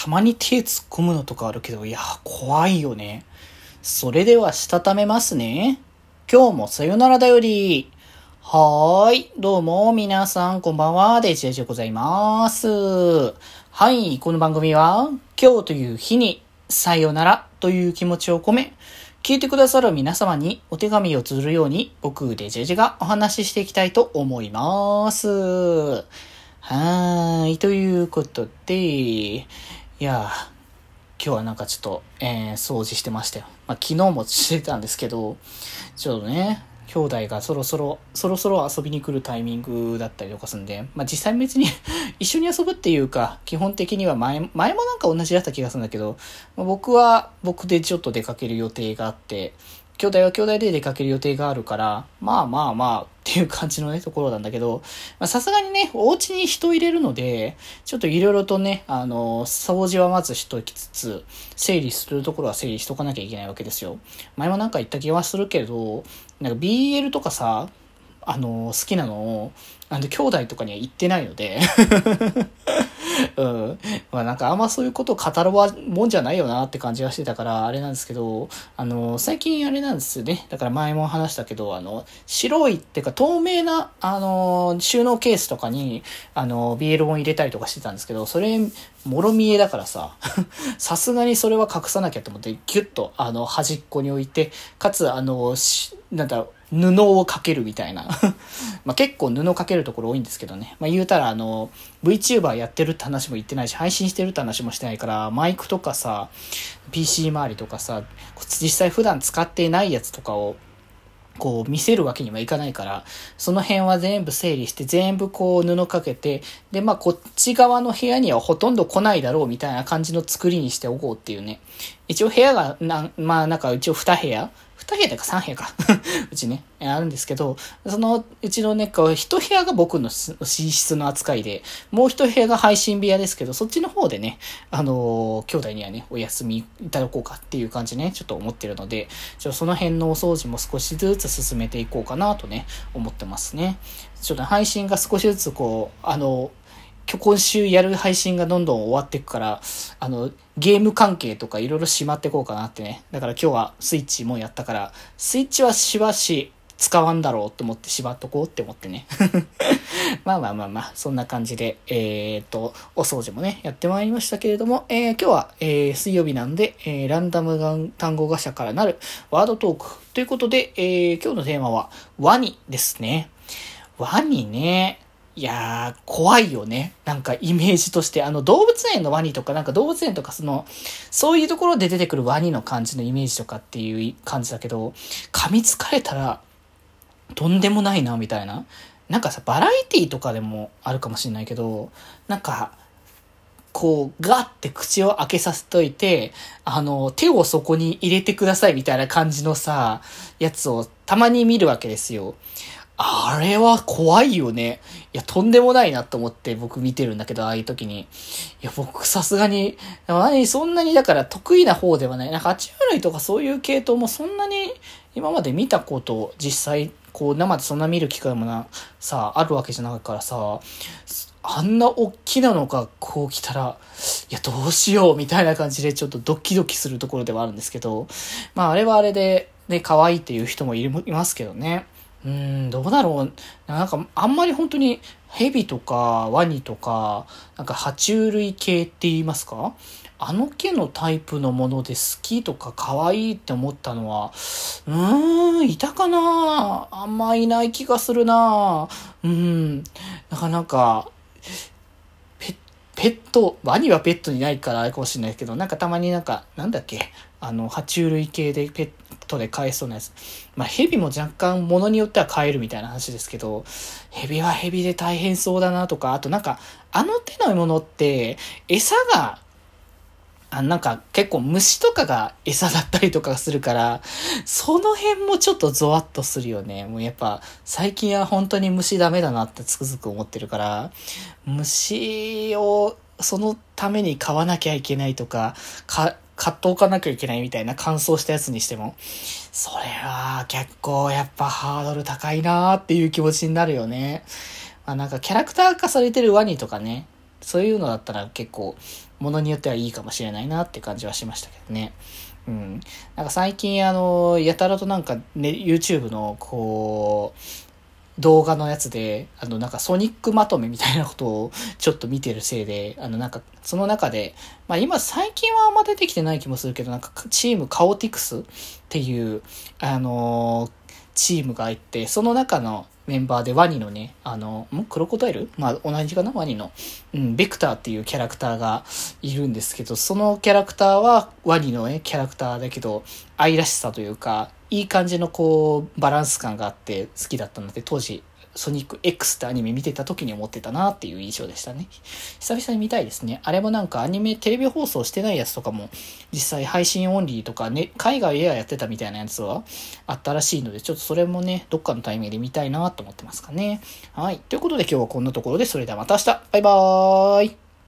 たまに手突っ込むのとかあるけど、いや、怖いよね。それでは、したためますね。今日もさよならだより。はーい。どうも、皆さん、こんばんは。デジェジでございます。はい。この番組は、今日という日に、さよならという気持ちを込め、聞いてくださる皆様にお手紙を綴るように、僕、デジェジがお話ししていきたいと思います。はーい。ということで、いや今日はなんかちょっと、えー、掃除してましたよ。まあ、昨日もしてたんですけど、ちょっとね、兄弟がそろそろ、そろそろ遊びに来るタイミングだったりとかするんで、まあ、実際別に 一緒に遊ぶっていうか、基本的には前、前もなんか同じだった気がするんだけど、まあ、僕は僕でちょっと出かける予定があって、兄弟は兄弟で出かける予定があるから、まあまあまあっていう感じのね、ところなんだけど、さすがにね、お家に人入れるので、ちょっといろいろとね、あの、掃除はまずしときつつ、整理するところは整理しとかなきゃいけないわけですよ。前もなんか言った気はするけど、なんか BL とかさ、あの、好きなのを、あの、兄弟とかには言ってないのでうん。まあなんかあんまそういうことを語るもんじゃないよなって感じがしてたから、あれなんですけど、あの、最近あれなんですよね。だから前も話したけど、あの、白いっていうか透明な、あの、収納ケースとかに、あの、BL を入れたりとかしてたんですけど、それ、もろ見えだからさ、さすがにそれは隠さなきゃと思って、ギュッと、あの、端っこに置いて、かつ、あの、なんだろう、布をかけるみたいな ま結構布かけるところ多いんですけどね。まあ言うたらあの、VTuber やってるって話も言ってないし、配信してるって話もしてないから、マイクとかさ、PC 周りとかさ、実際普段使ってないやつとかをこう見せるわけにはいかないから、その辺は全部整理して、全部こう布かけて、で、まあこっち側の部屋にはほとんど来ないだろうみたいな感じの作りにしておこうっていうね。一応部屋がな、まあなんか一応2部屋2部屋か3部屋かうちね、あるんですけど、そのうちのね、1部屋が僕の寝室の扱いで、もう1部屋が配信部屋ですけど、そっちの方でね、あの、兄弟にはね、お休みいただこうかっていう感じね、ちょっと思ってるので、ちょその辺のお掃除も少しずつ進めていこうかなとね、思ってますね。ちょっと配信が少しずつこう、あのー今日今週やる配信がどんどん終わっていくから、あの、ゲーム関係とかいろいろしまってこうかなってね。だから今日はスイッチもやったから、スイッチはしばし使わんだろうと思ってしまっとこうって思ってね。まあまあまあまあ、そんな感じで、えー、っと、お掃除もね、やってまいりましたけれども、えー、今日は、えー、水曜日なんで、えー、ランダム単語ガシャからなるワードトークということで、えー、今日のテーマは、ワニですね。ワニね。いやー、怖いよね。なんかイメージとして、あの動物園のワニとか、なんか動物園とかその、そういうところで出てくるワニの感じのイメージとかっていう感じだけど、噛みつかれたら、とんでもないな、みたいな。なんかさ、バラエティとかでもあるかもしれないけど、なんか、こう、ガッて口を開けさせといて、あの、手をそこに入れてくださいみたいな感じのさ、やつをたまに見るわけですよ。あれは怖いよね。いや、とんでもないなと思って僕見てるんだけど、ああいう時に。いや、僕さすがに、何、そんなにだから得意な方ではない。なんか、爬虫類とかそういう系統もそんなに今まで見たこと、実際、こう、生でそんな見る機会もな、さ、あるわけじゃないからさ、あんな大きなのがこう来たら、いや、どうしようみたいな感じでちょっとドキドキするところではあるんですけど、まあ、あれはあれで、ね、可愛いっていう人もいますけどね。うん、どうだろう。なんか、あんまり本当に、蛇とか、ワニとか、なんか、爬虫類系って言いますか？あの毛のタイプのもので好きとか可愛いって思ったのは、うーん、いたかなあんまいない気がするなうん。なかなか、ペペット、ワニはペットにないからあれかもしれないけど、なんかたまになんか、なんだっけ、あの、爬虫類系でペットで飼えそうなやつ。まあ、蛇も若干物によっては飼えるみたいな話ですけど、蛇は蛇で大変そうだなとか、あとなんか、あの手のものって、餌が、あなんか結構虫とかが餌だったりとかするから、その辺もちょっとゾワッとするよね。もうやっぱ最近は本当に虫ダメだなってつくづく思ってるから、虫をそのために買わなきゃいけないとか、か、買っておかなきゃいけないみたいな乾燥したやつにしても、それは結構やっぱハードル高いなーっていう気持ちになるよね。まあなんかキャラクター化されてるワニとかね、そういうのだったら結構、ものによってはいいかもしれないなって感じはしましたけどね。うん。なんか最近あの、やたらとなんかね、YouTube のこう、動画のやつで、あの、なんかソニックまとめみたいなことをちょっと見てるせいで、あの、なんか、その中で、まあ今最近はあんま出てきてない気もするけど、なんかチームカオティクスっていう、あのー、チームがいて、その中のメンバーでワニのね、あの、んクロコダイル？まあ同じかな？ワニの。うん、ベクターっていうキャラクターがいるんですけど、そのキャラクターはワニのね、キャラクターだけど、愛らしさというか、いい感じのこう、バランス感があって好きだったので、当時、ソニック X ってアニメ見てた時に思ってたなっていう印象でしたね。久々に見たいですね。あれもなんかアニメ、テレビ放送してないやつとかも、実際配信オンリーとかね、海外エアやってたみたいなやつはあったらしいので、ちょっとそれもね、どっかのタイミングで見たいなと思ってますかね。はい。ということで今日はこんなところで、それではまた明日バイバーイ